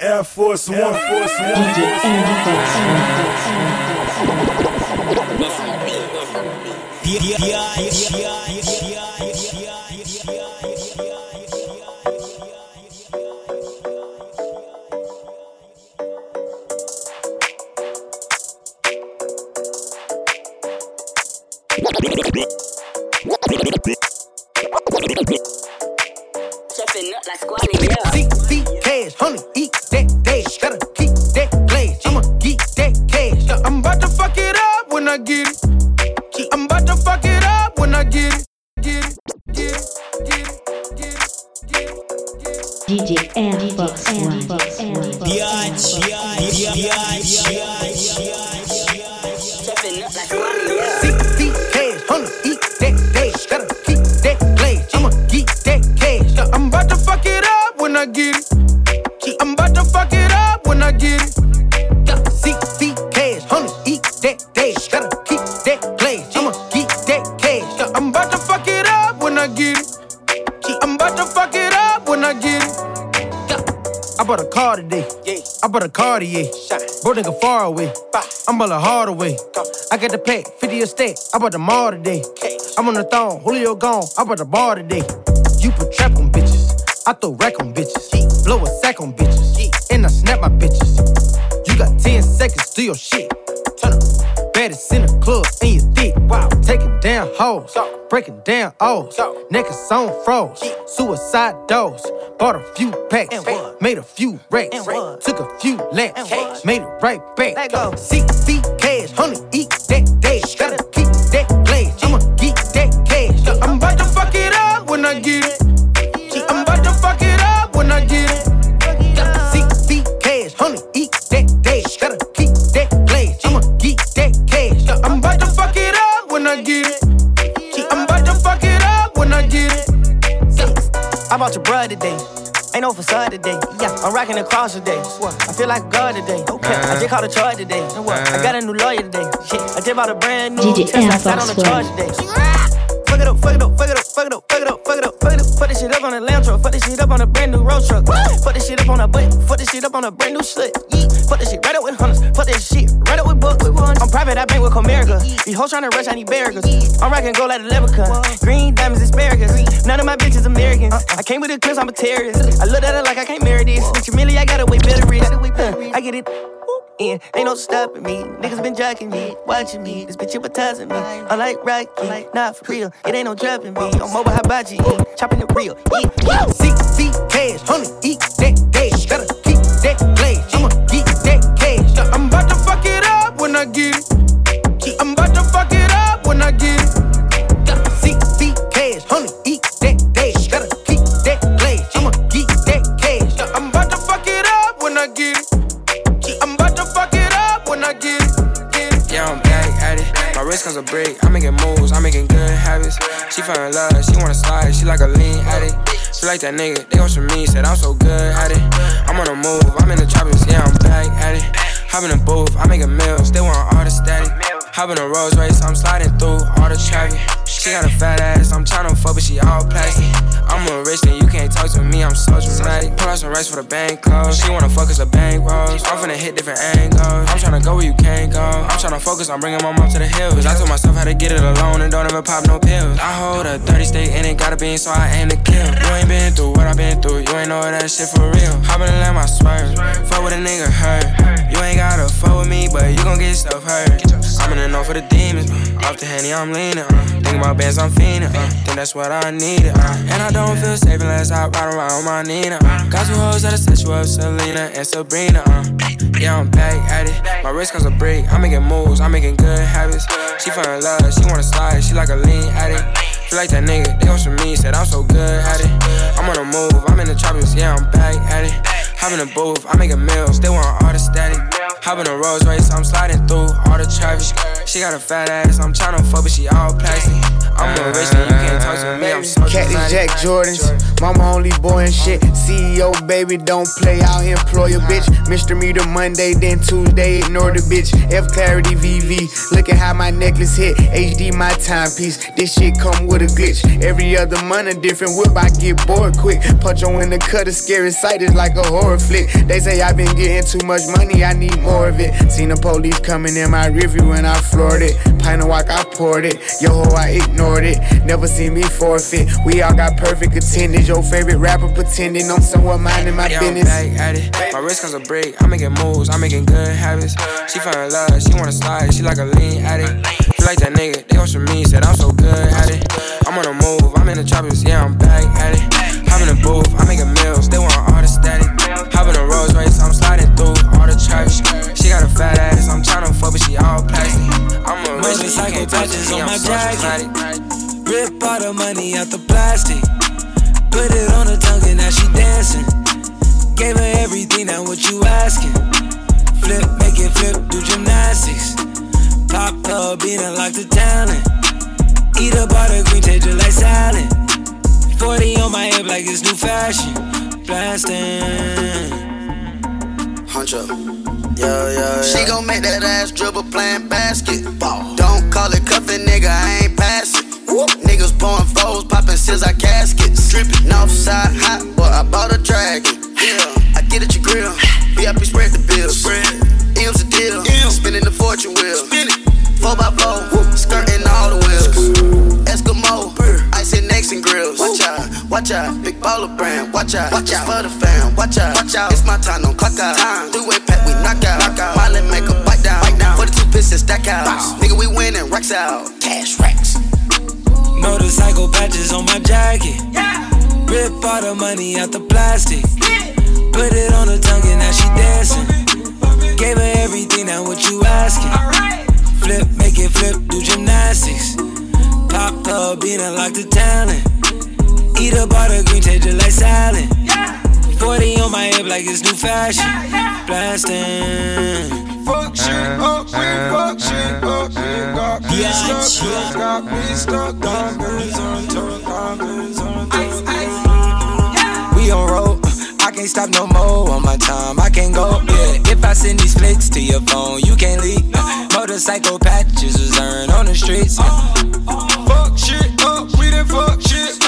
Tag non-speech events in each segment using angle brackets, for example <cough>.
Air Force One, Force One. DJ Cartier. Bro, nigga far away. I'm all hard away. I got the pack, 50 a stack. I bought the mall today. I'm on the thong, Julio gone. I bought the bar today. You put trap on bitches. I throw rack on bitches. Blow a sack on bitches. And I snap my bitches. You got 10 seconds, do your shit. Taking down hoes. Breaking down O's. Niggas on froze. Suicide doors. Bought a few packs, made a few racks, took a few laps, made it right back. Feet cash, honey, I get it. I'm about to fuck it up when I get it. I bought your brother today. Ain't no facade today. Yeah, I'm rocking the cross today. I feel like God today. Okay, I uh-huh. just caught a charge today. Uh-huh. I got a new lawyer today. Shit, I just bought a brand new DJ Tesla. I sat on the charge today. Fuck it up, fuck it up, fuck it up, fuck it up, fuck it up, fuck it up, fuck it up. Fuck this shit up on a lamb truck. Fuck this shit up on a brand new road truck. Fuck this shit up on a butt. Fuck this shit up on a brand new slut. Fuck this shit right up with hunters. Fuck this shit right up with books. I'm private, I bank with Comerica. These hoes tryna rush, I need barriers. I'm rocking gold like a leprechaun. Green diamonds, asparagus. None of my bitches Americans. I came with the clips, I'm a terrorist. I look at it like I can't marry this. Bitch, Millie, I got a way better wrist. I get it in. Ain't no stopping me. Niggas been jacking me, watching me. This bitch hypnotizing me. I like Rocky, not for real. It ain't no dropping me. On mobile hibachi, chopping it real. Yeah, yeah. Six feet cash, honey, eat that dash. Gotta keep that glass. I'ma get that cash. I'm about to fuck it up when I get it. I'm about to fuck it up when I get it. Six feet cash, honey, eat that dash. Gotta keep that glass. I'ma get that cash. I'm about to fuck it up when I get it. I'm about to fuck it up when I get it. Yeah, I'm back at it. My wrist comes a break. I'm making moves, I'm making good habits. She fell in love, she wanna slide, she like a lean addict. She like that nigga, they want some me, said I'm so good at it. I'm on the move, I'm in the tropics, yeah, I'm back at it. Hop in the booth, I make a meal, they want all the static. Hop in a Rolls Royce, I'm sliding through all the traffic. She got a fat ass, I'm tryna fuck, but she all plastic. I'm a rich and you can't talk to me, I'm so dramatic. Pull out some rice for the bank close. She wanna fuck us a bank rolls. I'm finna hit different angles. I'm tryna go where you can't go. I'm tryna focus on bringing my mom to the hills. I told myself how to get it alone and don't ever pop no pills. I hold a 30 state and it gotta be so I aim to kill. You ain't been through what I been through, you ain't know that shit for real. Hop in the lamb, I swerve. Fuck with a nigga hurt. You ain't gotta fuck with me, but you gon' get stuff hurt. I'm in the north for the demons. Off the henny, I'm leaning. Uh. Think about bands, I'm fiending. Uh. Think that's what I needed. Uh. And I don't feel safe unless I ride around my Nina. Uh. Got two hoes set you up, Selena and Sabrina. Uh. Yeah, I'm back at it. My wrist comes a break. I'm making moves, I'm making good habits. She fell in love, she wanna slide, she like a lean addict. Feel like that nigga, they want some me, said I'm so good at it. I'm on the move, I'm in the tropics, yeah, I'm back at it. Hop in the booth, I make a meal, still want all the static. Hop in a Rolls Royce, I'm sliding through all the traffic. She got a fat ass, I'm tryna fuck, but she all plastic. I'm a rich man, you can't talk to me. I'm so Cactus Jack Jordans. Mama only boy and shit. CEO baby, don't play out employ a bitch. Mr. Meter Monday, then Tuesday, ignore the bitch. F Clarity VV. Look at how my necklace hit. HD my timepiece. This shit come with a glitch. Every other month a different whip. I get bored quick. Punch on in the cut, a scary sight is like a horror flick. They say I've been getting too much money, I need more of it. Seen the police coming in my review and I floored it. Pint of walk, I poured it. Yo ho, I ignored it. Never see me forfeit. We all got perfect attendance. Your favorite rapper pretending I'm somewhere minding my Yeah, I'm business. back at it. My wrist comes a break. I'm making moves. I'm making good habits. She fell in love. She wanna slide. She like a lean addict. Feel like that nigga. They want some me. Said I'm so good at it. I'm on a move. I'm in the tropics. Yeah, I'm back at it. Hop in the booth. I'm making meals. They want all the static. Hop in the Rolls Royce. I'm sliding through all the traffic. She got a fat ass. I'm tryna fuck, but she all plastic. I'm a rich nigga. You can't touch patches on my jacket. Rip all the money out the plastic. Put it on her tongue and now she dancing. Gave her everything, now what you asking? Flip, make it flip, do gymnastics. Pop up, being unlocked the talent. Eat up all the green, taste just like salad. 40 on my hip like it's new fashion. Blasting. Hunch up. Yeah, yeah, She gon' make that ass dribble playing basketball. Don't call it cuffin', nigga, I ain't passing. Niggas pouring foes, popping scissor caskets. Drippin' Northside hot, boy, I bought a dragon. Yeah, I get at your grill. VIP spread the bills. M's a deal. Spinning the fortune wheel. Four by four, skirting watch out, big baller brand. Watch out, watch out for the fam. Watch out, watch out. It's my time, don't clock out. Three way pack, we knock out. Knock out. Miley make a bite down. Bite down. 42 pistons stack out. Nigga, we winning, racks out. Cash racks. Motorcycle patches on my jacket. Yeah. Rip all the money out the plastic. Put it on her tongue and now she dancing. Gave her everything, now what you asking? Flip, make it flip, do gymnastics. Pop up, being unlocked the talent. Eat up all the green, taste just like salad. 40 on my hip like it's new fashion. Blasting. Fuck shit up, we fuck shit up, we got me Yeah, stuck, got me stuck, diamonds on top, diamonds on top. We on road. I can't stop no more on my time. I can't go. Yeah. If I send these flicks to your phone, you can't leak. Motorcycle patches is earned on the streets. Uh, uh, uh. Fuck shit up, we done fuck shit up.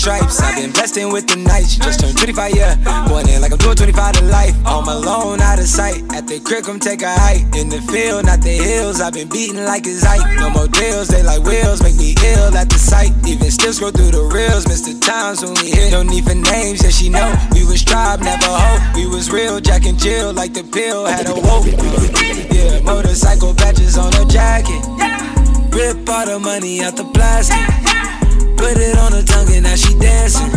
Stripes. I've been blessed with the nights. Just turned 25, yeah. Going in like I'm doing 25 to life. Home alone, out of sight. At the crib, come take a hike. In the field, not the hills. I've been beating like it's Ike. No more deals, they like wheels. Make me ill at the sight. Even still scroll through the reels. Mr. Times when we hit. No need for names, yeah, she know. We was tribe, never hope. We was real, Jack and Jill. Like the pill, had a woke. Yeah, motorcycle patches on her jacket. Rip all the money out the plastic. Put it on her tongue and now she dancing.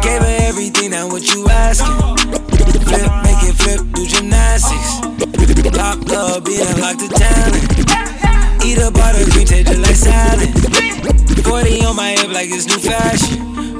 Gave her everything, now what you asking? Flip, make it flip, do gymnastics. Pop up, being unlocked the talent. Eat up all the green, taste just like salad. 40 on my hip like it's new fashion.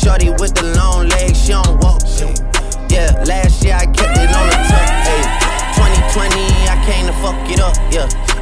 Shorty with the long legs, she don't walk. Yeah, last year I kept it on the tuck. Ay. 2020, I came to fuck it up. Yeah,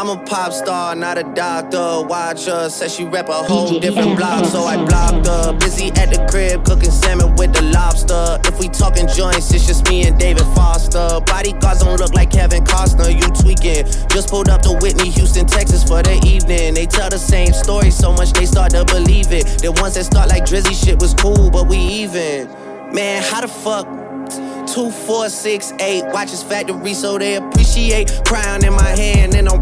I'm a pop star, not a doctor. Watch her, said she rep a whole different block, so I blocked her. Busy at the crib, cooking salmon with the lobster. If we talking joints, it's just me and David Foster. Bodyguards don't look like Kevin Costner, you tweaking. Just pulled up to Whitney, Houston, Texas for the evening. They tell the same story so much they start to believe it. The ones that start like Drizzy shit was cool, but we even. Man, how the fuck? Two, four, six, eight. Watch his factory so they appreciate. Crown in my hand and I'm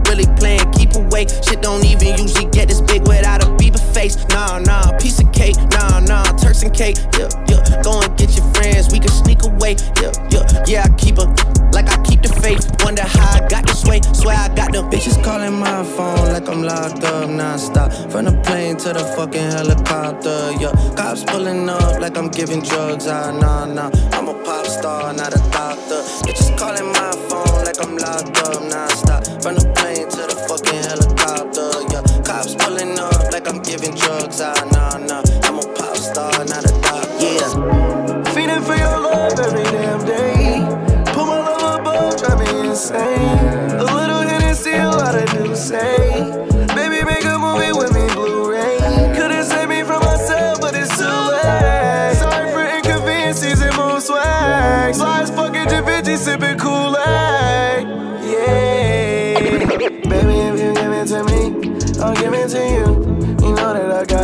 Cake. Yeah, yeah. Go and get your friends. We can sneak away. Yeah, yeah. Yeah, I keep a like I keep the faith. Wonder how I got this way. Swear I got the bitches calling my phone like I'm locked up nonstop. From the plane to the fucking helicopter. Yeah, cops pulling up like I'm giving drugs. Ah, nah, nah. I'm a pop star not a doctor. Bitches calling my phone like I'm locked up non-stop. From the plane to the fucking helicopter, yeah. Cops pulling up like I'm giving drugs, ah, nah,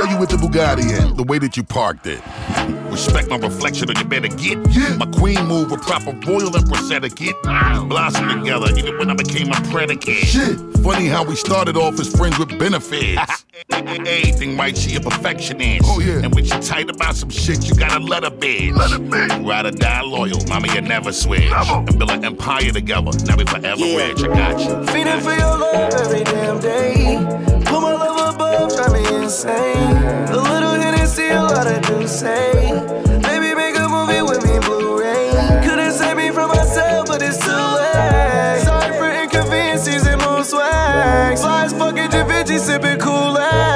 Cute you with the Bugatti and the way that you parked it. Respect my reflection or you better get. My queen move with proper royal and empress etiquette. Blossom together even when I became a predicate. Shit. Funny how we started off as friends with benefits. <laughs> Anything right, she a perfectionist. Oh yeah. And when she tight about some shit, you gotta let her be. Let her be. Ride or die loyal, mama, you never switch. And build an empire together. Now we forever Yeah. rich. I got you. Feeding for your love every damn day. Put my love above, drive me insane. A little Hennessy, a lot of do say. Baby, make a movie with me, Blu-ray. Couldn't save me from myself, but it's too late. Sorry for inconveniences and mood swag. As fucking Da Vinci, sipping Kool-Aid.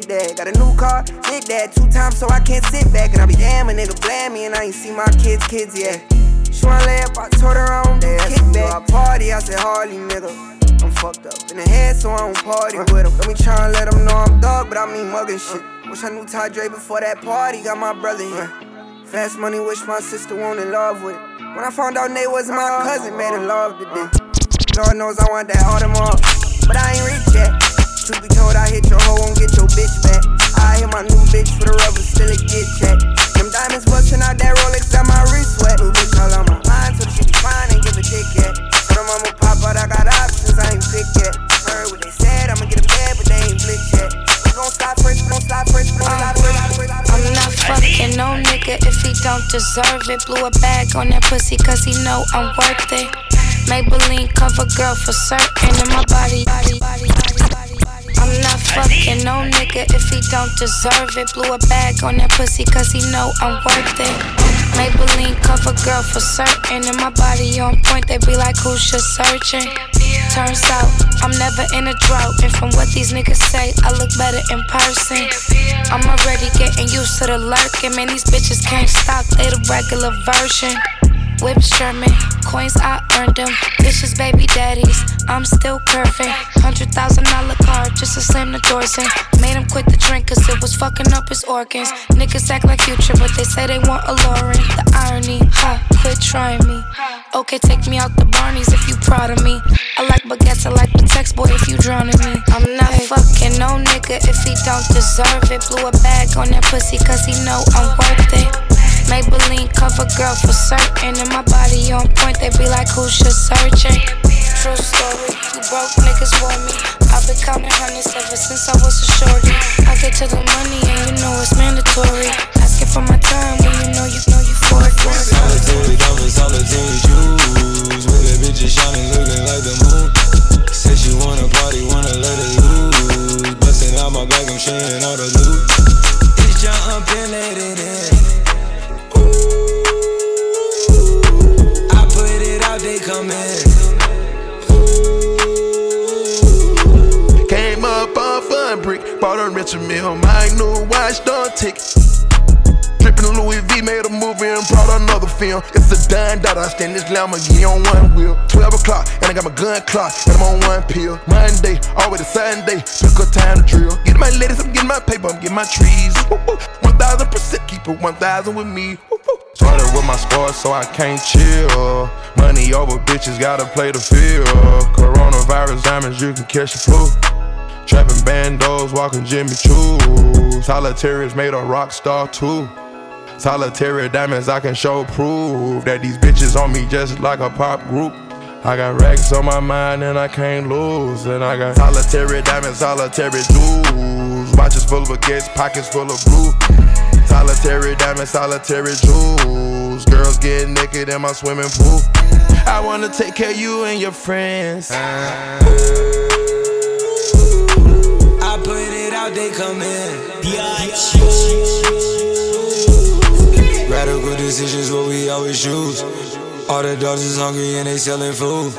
Did that. Got a new car, did that. Two times, so I can't sit back. And I be damn, a nigga blame me, and I ain't see my kids' kids yet. She wanna lay up, I told her I don't kick back. I party, I said, Harley, nigga. I'm fucked up in the head, so I don't party uh. with him. Let me try and let him know I'm dog, but I mean mugging shit. Uh. Wish I knew Ty Dre before that party, got my brother here. Uh. Fast money, wish my sister won't in love with it. When I found out Nate wasn't my cousin, made in love today. Lord knows I want that Audemars, but I ain't rich yet. Truth be told, I hit your hoe, won't get your bitch back. I hit my new bitch for the rubber, still a get check. Them diamonds bustin' out that Rolex, got my wrist wet. New bitch all on my mind, so she be fine and give a dick at. But I'm going pop out, I got options, I ain't pick yet. Heard what they said, I'ma get a bed, but they ain't blitz yet. We gon' stop fresh, we gon' stop fresh, we gon' stop fresh. I'm not fucking no nigga if he don't deserve it. Blew a bag on that pussy cause he know I'm worth it. Maybelline cover girl for certain, and my body, body, body, body, body. I'm not fucking no nigga if he don't deserve it. Blew a bag on that pussy cause he know I'm worth it. Maybelline cover girl for certain. And my body on point, they be like, who's just searching? Turns out I'm never in a drought. And from what these niggas say, I look better in person. I'm already getting used to the lurking. Man, these bitches can't stop, they the regular version. Whips German, coins I earned them. Bitches, baby daddies, I'm still curving. Hundred thousand dollar car just to slam the doors in. Made him quit the drink cause it was fucking up his organs. Niggas act like future, but they say they want a Lauren. The irony, ha, quit trying me. Okay, take me out the Barneys if you proud of me. I like baguettes, I like the text boy if you drowning me. I'm not fucking no nigga if he don't deserve it. Blew a bag on that pussy cause he know I'm worth it. Maybelline cover girl for certain. And my body on point, they be like, who's just searching? True story, you broke niggas for me. I've been counting hundreds ever since I was a shorty. I get to the money and you know it's mandatory. Asking for my time when you know you know you for it. Solitary diamonds, solitary jewels. I stand this Lamborghini on one wheel. 12 o'clock, and I got my gun clock, and I'm on one pill. Monday, all always a Sunday, took a time to drill. Get my ladies, I'm getting my paper, I'm getting my trees. 1000% keep it 1000 with me. Started with my sports, so I can't chill. Money over bitches, gotta play the field. Coronavirus diamonds, you can catch the flu. Trapping bandos, walking Jimmy Choo. Solitaires made a rock star too. Solitary diamonds, I can show proof that these bitches on me just like a pop group. I got racks on my mind and I can't lose. And I got solitary diamonds, solitary jewels. Watches full of baguettes, pockets full of blue. Solitary diamonds, solitary jewels. Girls getting naked in my swimming pool. I wanna take care of you and your friends. I put it out, they come in. Radical decisions, what we always choose. All the dogs is hungry and they selling food.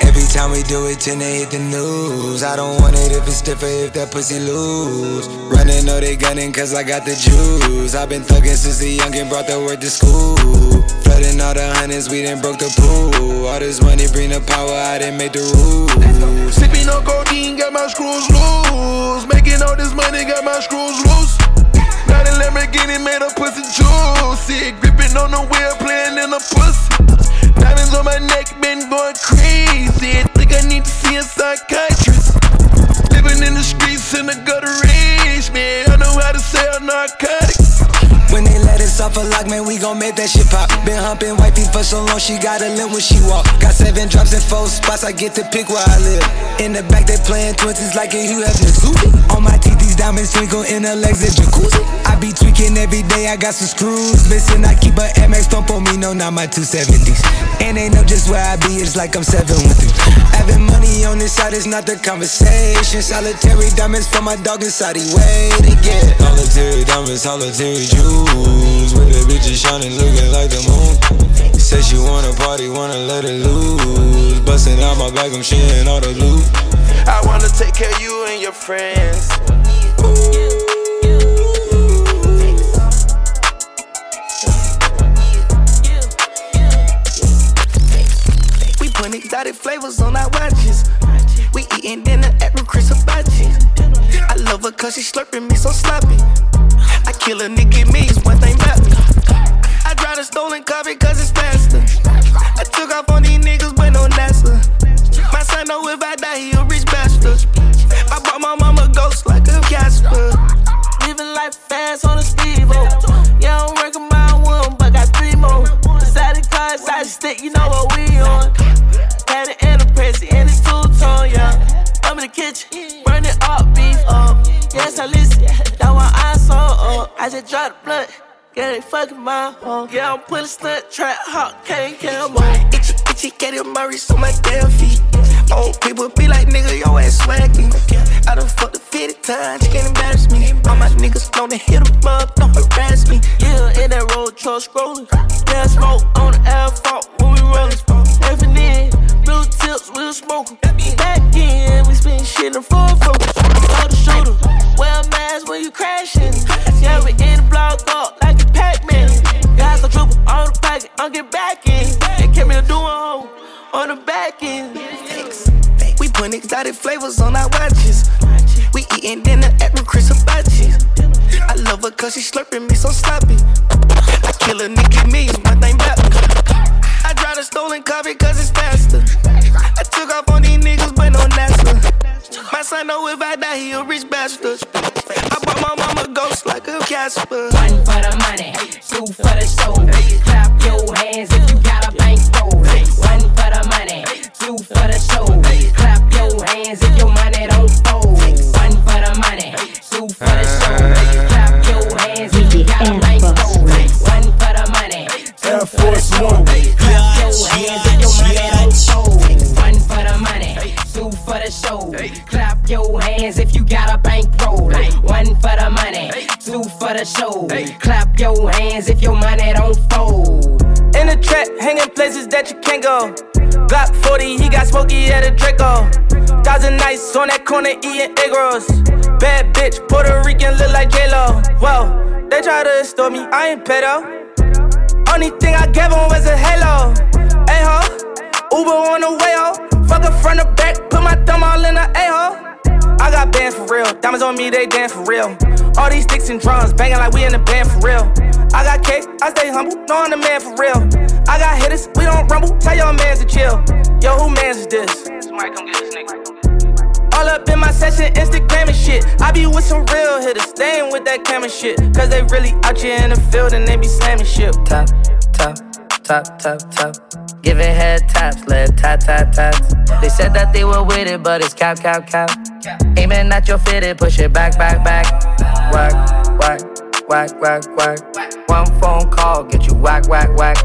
Every time we do it, tend to hit the news. I don't want it if it's stiffer, if that pussy loose. Running, know they gunning, cause I got the juice. I've been thugging since the youngin' brought the word to school. Flooding all the hundreds, we done broke the pool. All this money bring the power, I didn't make the rules. Sipping on codeine, got my screws loose. Making all this money, got my screws loose. Got a Lamborghini made a pussy juicy. Gripping on the wheel, playing in the pussy. Diamonds on my neck, been going crazy. Think I need to see a psychiatrist. Living in the streets in the gutter rage, man. I know how to sell narcotics. They off a lock, man, we gon' make that shit pop. Been humping wifey for so long, she got a limp when she walk. Got seven drops in four spots, I get to pick where I live. In the back, they playing twenties like a Hugh Hefner. On my teeth, these diamonds twinkle in the legs of jacuzzi. I be tweaking every day, I got some screws missing. I keep a MX pump on me, no, not my 270s. And they know just where I be, it's like I'm seven with you. Having money on this side is not the conversation. Solitary diamonds for my dog inside, he way to get. Solitary diamonds, solitary jewels. With the bitches shining, looking like the moon. Said she wanna party, wanna let it loose. Busting out my bag, I'm sharing all the loot. I wanna take care of you and your friends. We flavors on our watches. We eating dinner at Chris Hibachi. I love her cause she slurping me so sloppy. I kill a nigga, means one thing about me. I drive a stolen car because fucking my home. Yeah, I'm putting stunt trap, hot, can't cam on. Itchy, itchy, get him Murray on my damn feet. Old people be like, nigga, yo ass swaggy. I done fucked the 50 times, you can't embarrass me. All my niggas known to hit them up, don't harass me. Yeah, in that road truck scrolling. Yeah, smoke on the asphalt when we rollin'. Every in, blue tips, we'll smoke. Back in, we spin shit in full focus. Go to wear a mask when you crashin'. Get back in. They kept me a on the back end. We put exotic flavors on our watches. We eatin' dinner at Chris Hibachi. I love her cause she slurping me so sloppy. I kill a nigga millions, my thing back. I drive a stolen car because it's faster. Son know if I die, he a rich bastard. I bought my mama ghost like a Casper. One for the money, two for the show. Clap your hands if you got a Hands if you got a bankroll. One for the money, two for the show. Clap your hands if your money don't fold. In the trap, hanging places that you can't go. Glock 40, he got smoky at a Draco. Thousand nights on that corner eating egg rolls. Bad bitch, Puerto Rican, look like J-Lo. Whoa, they try to extort me, I ain't pedo. Only thing I gave him was a halo. Hey ho, Uber on the way ho. Fuck her front or back, put my thumb all in the a-hole. I got bands for real, diamonds on me, they dance for real. All these sticks and drums, banging like we in the band for real. I got cake, I stay humble, know I'm the man for real. I got hitters, we don't rumble, tell your mans to chill. Yo, who mans is this? All up in my session, Instagram and shit. I be with some real hitters, staying with that camera shit. Cause they really out here in the field and they be slamming shit. Top, top, top, top, top. Giving head taps, lead tap, tap, taps. They said that they were with it, but it's cap, cap, cap. Aiming at your fitted, push it back, back, back. Whack, whack, whack, whack, whack. One phone call, get you whack, whack, whack.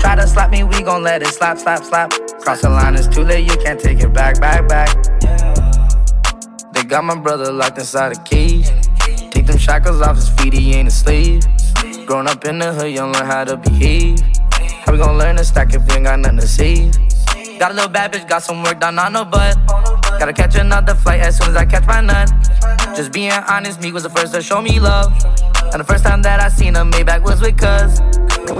Try to slap me, we gon' let it slap, slap, slap. Cross the line, it's too late, you can't take it back, back, back. They got my brother locked inside the cage. Take them shackles off his feet, he ain't a slave. Grown up in the hood, you learn how to behave. How we gon' learn to stack if we ain't got nothing to see? Got a little bad bitch, got some work done on her butt. Gotta catch another flight as soon as I catch my nut. Just being honest, me was the first to show me love. And the first time that I seen her, Maybach was with cuz.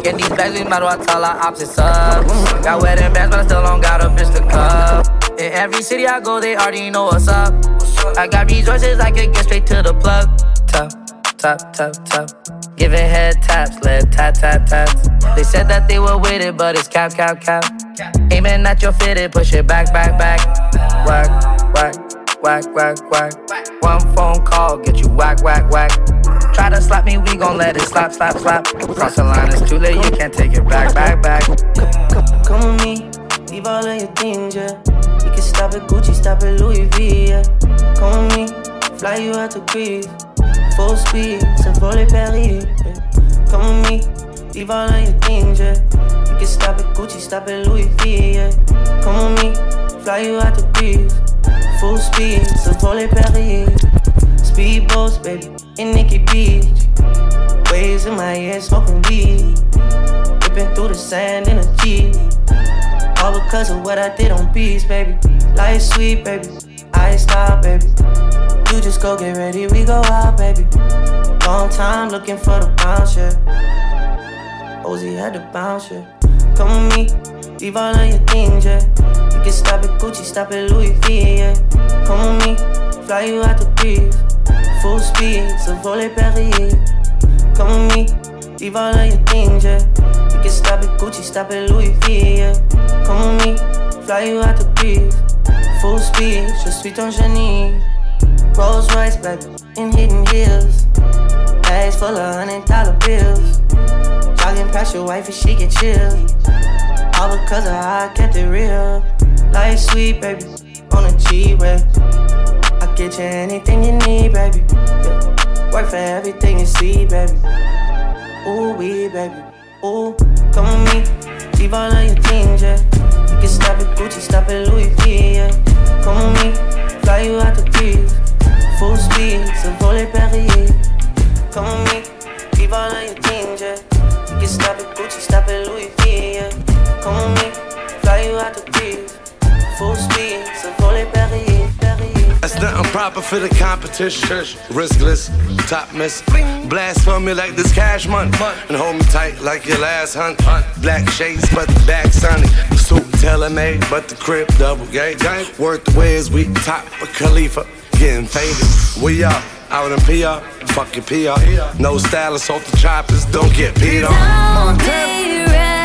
Get these bags, we might well tell our opposites up. Got wedding bands, but I still don't got a bitch to cup. In every city I go, they already know what's up. I got resources, I could get straight to the plug. Top, top, top, top. Giving head taps, lead tap, tap, taps. They said that they were with it, but it's cap, cap, cap. Aiming at your fitted, push it back, back, back. Whack, whack, whack, whack, whack. One phone call, get you whack, whack, whack. Try to slap me, we gon' let it slap, slap, slap. Cross the line, it's too late, you can't take it back, back, back. Come with me, leave all of your things, yeah. We can stop at Gucci, stop at Louis V, yeah. Come with me, fly you out to Greece. Full speed, c'est pour les Paris. Come with me, leave all of your things, yeah. We can stop at Gucci, stop at Louis V, yeah. Come with me, fly you out to Greece. Full speed, c'est pour les Paris. Speedboats, baby, in Nikki Beach. Waves in my head, smoking weed. Ripping through the sand in a Jeep. All because of what I did on beats, baby. Life sweet, baby. I stop, baby. You just go get ready, we go out, baby. Long time looking for the bounce, yeah. Ozzy had to bounce, yeah. Come with me, leave all of your things, yeah. You can stop at Gucci, stop at Louis V, yeah. Come with me, fly you out to Greece. Full speed, so volley Paris. Come with me, leave all of your things, yeah. You can stop at Gucci, stop at Louis V, yeah. Come with me, fly you out to Greece. Full speed, je suis ton génie. Rolls Royce, baby, in hidden heels. Bags full of hundred dollar bills. Jogging past your wife and she get chilled. All because of how I kept it real. Life sweet, baby, on a G-Way. I get you anything you need, baby. Yeah. Work for everything you see, baby. Ooh, we, baby. Ooh, come with me. Leave all of your teams, yeah. You can stop at Gucci, stop at Louis V, yeah. Come with me. Fly you out the breeze. Full speed, so volley Perrier. Come me. Leave all of your teams, yeah. You can stop at Gucci, stop at Louis V, yeah. Come me. Fly you out the breeze. Full speed, so volley Perrier. That's nothing proper for the competition. Riskless, top miss. Blast for me like this cash money. And hold me tight like your last hunt. Black shades, but the back sunny. Suit tailor made, but the crib double gate. Worth the ways we top of Khalifa. Getting faded. We up. Out in PR, fucking PR. No stylist off the choppers, don't get peed on. Don't be reckless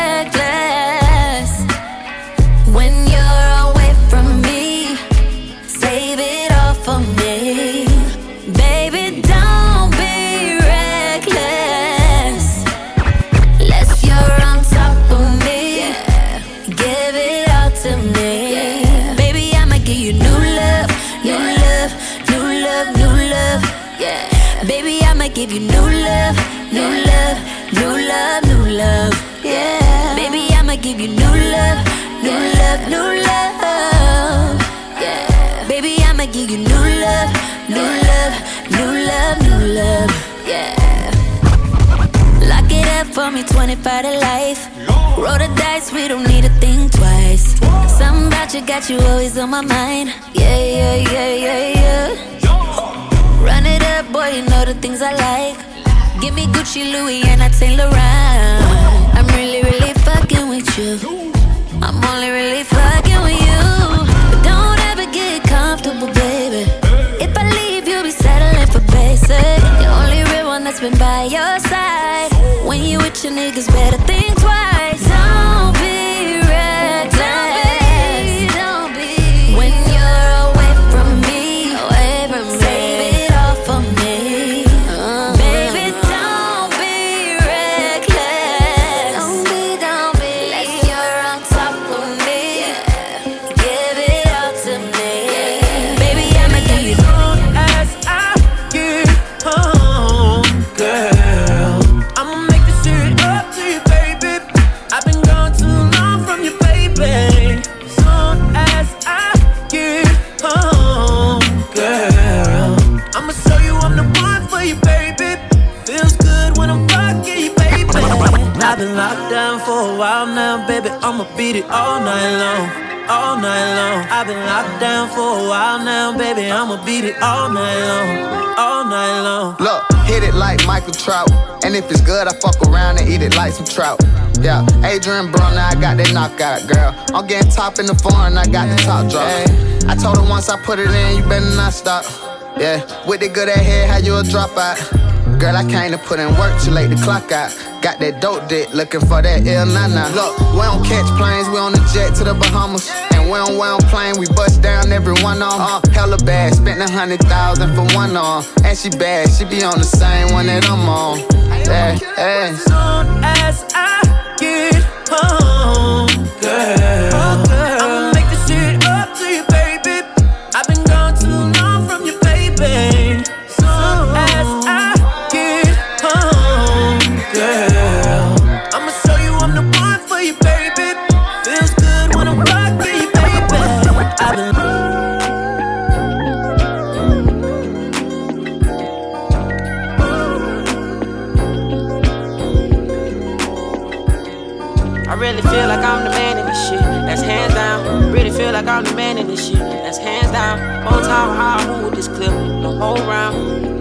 me, 25 to life. Roll the dice, we don't need to think twice. Something about you got you always on my mind. Yeah, yeah, yeah, yeah, yeah. Run it up, boy, you know the things I like. Give me Gucci, Louis, and I Saint Laurent. I'm really, really fucking with you. I'm only really fucking with you. But don't ever get comfortable, baby. If I leave, you'll be settling for basic. The only real one that's been by your side. When you with your niggas, better think I'ma beat it all night long, all night long. Look, hit it like Michael Trout. And if it's good, I fuck around and eat it like some trout. Yeah, Adrien Broner, I got that knockout, girl. I'm getting top in the foreign, I got the top drop. Hey, I told her once I put it in, you better not stop. Yeah, with the good ahead, how you a drop out? Girl, I came to put in work too late to clock out. Got that dope dick, looking for that ill nana. Look, we don't catch planes, we on the jet to the Bahamas. And we don't, we don't plane, we bust down every one on. Uh, hella bad, spent a hundred thousand for one on. And she bad, she be on the same one that I'm on. Yeah, yeah. Soon as I get home, girl, feel like I'm the man in this shit. That's hands down. Really feel like I'm the man in this shit. That's hands down. Whole time how I move with this clip. No whole round.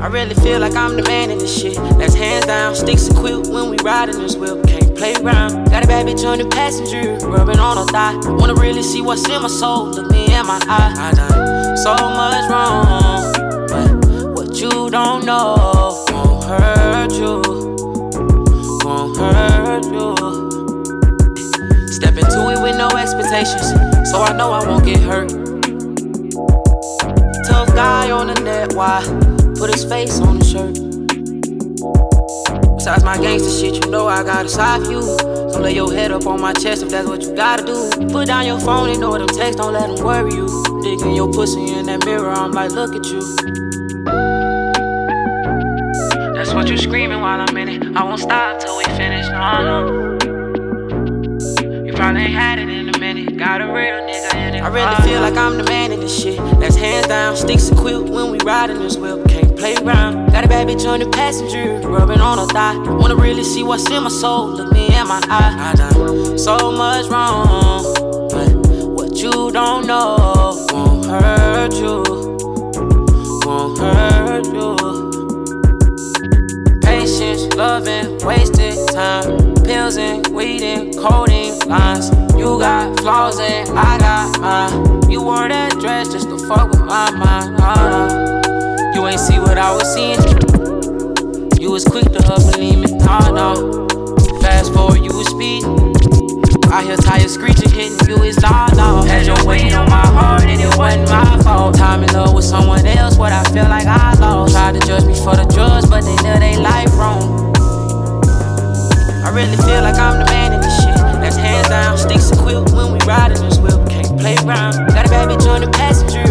I really feel like I'm the man in this shit. That's hands down. Sticks equipped when we riding this whip. Can't play around. Got a bad bitch on the passenger, rubbing on her thigh. Wanna really see what's in my soul. Look me in my eye. I done so much wrong, but what you don't know won't hurt you. Step into it with no expectations, so I know I won't get hurt. Tough guy on the net, why? Put his face on the shirt. Besides my gangster shit, you know I got a side view. So lay your head up on my chest if that's what you gotta do. Put down your phone, and ignore them texts, don't let them worry you. Digging your pussy in that mirror, I'm like, look at you. That's That's what you screaming while I'm in it. I won't stop till we I really feel like I'm the man in this shit. That's hands down. Sticks equipped when we riding this whip. Can't play around. Got a bad bitch on the passenger, rubbing on her thigh. Wanna really see what's in my soul. Look me in my eye. I done so much wrong, but what you don't know won't hurt you. Won't hurt you. Patience, loving, wasted time. Pills and weed and coding lines. You got flaws and I got mine. You wore that dress just to fuck with my mind. No. You ain't see what I was seeing. You was quick to believe me. Oh, no. Fast forward, you was speeding. I hear tires screeching, hitting you is loud, dog. Had your weight on my heart and it wasn't my fault. Time in love with someone else, what I feel like I lost. Tried to judge me for the drugs, but they live they life wrong. I really feel like I'm the man in this shit. That's hands down, sticks equipped when we riding this whip. Can't play around. Got a bad bitch on the passenger,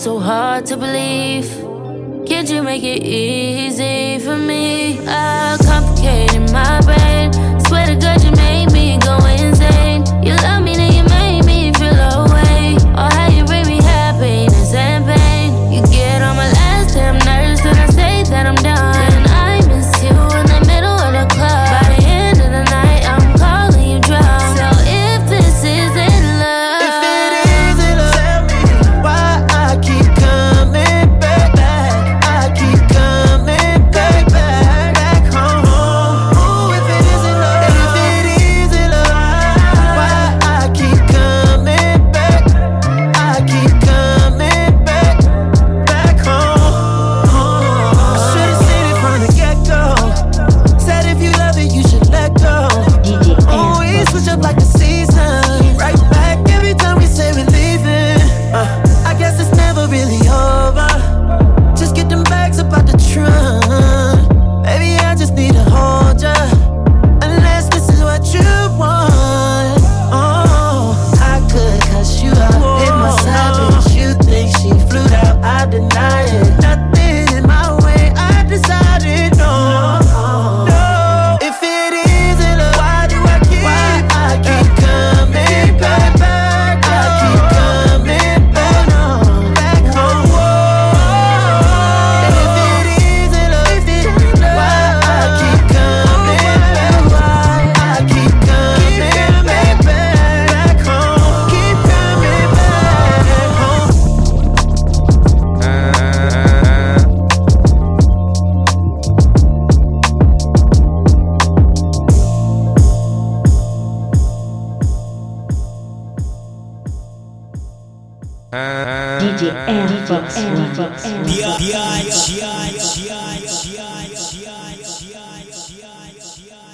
so hard to believe? Can't you make it easy for me? I complicated my brain. Swear to God, you made